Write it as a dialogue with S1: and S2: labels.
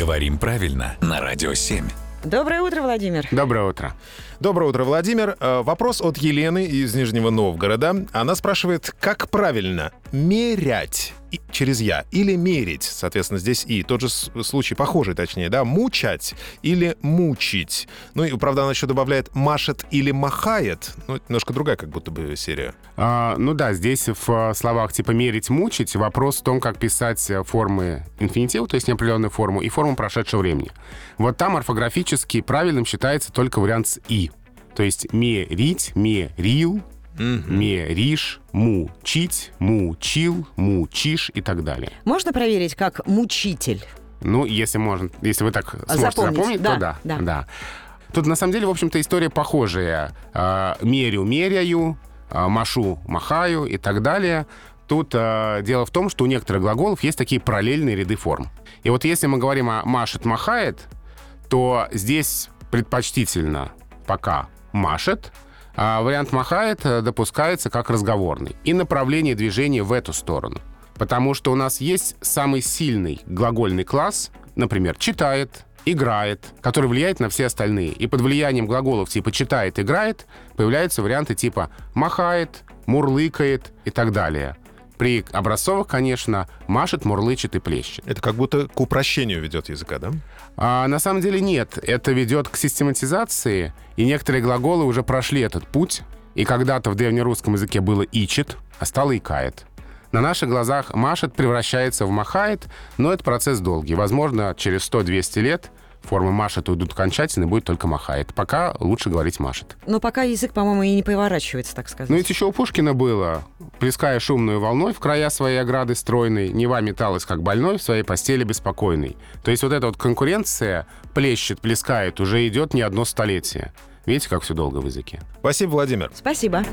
S1: Говорим правильно на Радио 7.
S2: Доброе утро, Владимир.
S3: Доброе утро.
S4: Доброе утро, Владимир. Э, Вопрос от Елены из Нижнего Новгорода. Она спрашивает, как правильно мерять через «я» или мерить, соответственно, здесь «и». Тот же случай, похожий точнее, да, мучать или мучить. Ну и, правда, она еще добавляет «машет» или «махает». Ну, немножко другая как будто бы серия.
S3: А, ну да, здесь в э, словах типа «мерить», «мучить» вопрос в том, как писать э, формы инфинитива, то есть неопределенную форму, и форму прошедшего времени. Вот там орфографически правильным считается только вариант с «и». То есть мерить, мерил, меришь, мучить, мучил, мучишь и так далее.
S2: Можно проверить, как мучитель?
S3: Ну, если можно, если вы так сможете
S2: Запомнить,
S3: запомнить,
S2: да,
S3: то да,
S2: да.
S3: да. Тут на самом деле, в общем-то, история похожая. А, мерю, меряю, а, машу, махаю и так далее. Тут а, дело в том, что у некоторых глаголов есть такие параллельные ряды форм. И вот если мы говорим о машет, махает, то здесь предпочтительно пока машет, а вариант махает э, допускается как разговорный. И направление движения в эту сторону. Потому что у нас есть самый сильный глагольный класс, например, читает, играет, который влияет на все остальные. И под влиянием глаголов типа читает, играет появляются варианты типа махает, мурлыкает и так далее. При образцовых, конечно, машет, мурлычет и плещет.
S4: Это как будто к упрощению ведет языка, да?
S3: А на самом деле нет. Это ведет к систематизации, и некоторые глаголы уже прошли этот путь. И когда-то в древнерусском языке было «ичит», а стало «икает». На наших глазах «машет» превращается в «махает», но это процесс долгий. Возможно, через 100-200 лет формы «машет» уйдут окончательно, и будет только «махает». Пока лучше говорить «машет».
S2: Но пока язык, по-моему, и не поворачивается, так сказать.
S3: Ну ведь еще у Пушкина было «Плеская шумную волной в края своей ограды стройной, Нева металась, как больной, в своей постели беспокойной». То есть вот эта вот конкуренция плещет, плескает, уже идет не одно столетие. Видите, как все долго в языке?
S4: Спасибо, Владимир.
S2: Спасибо.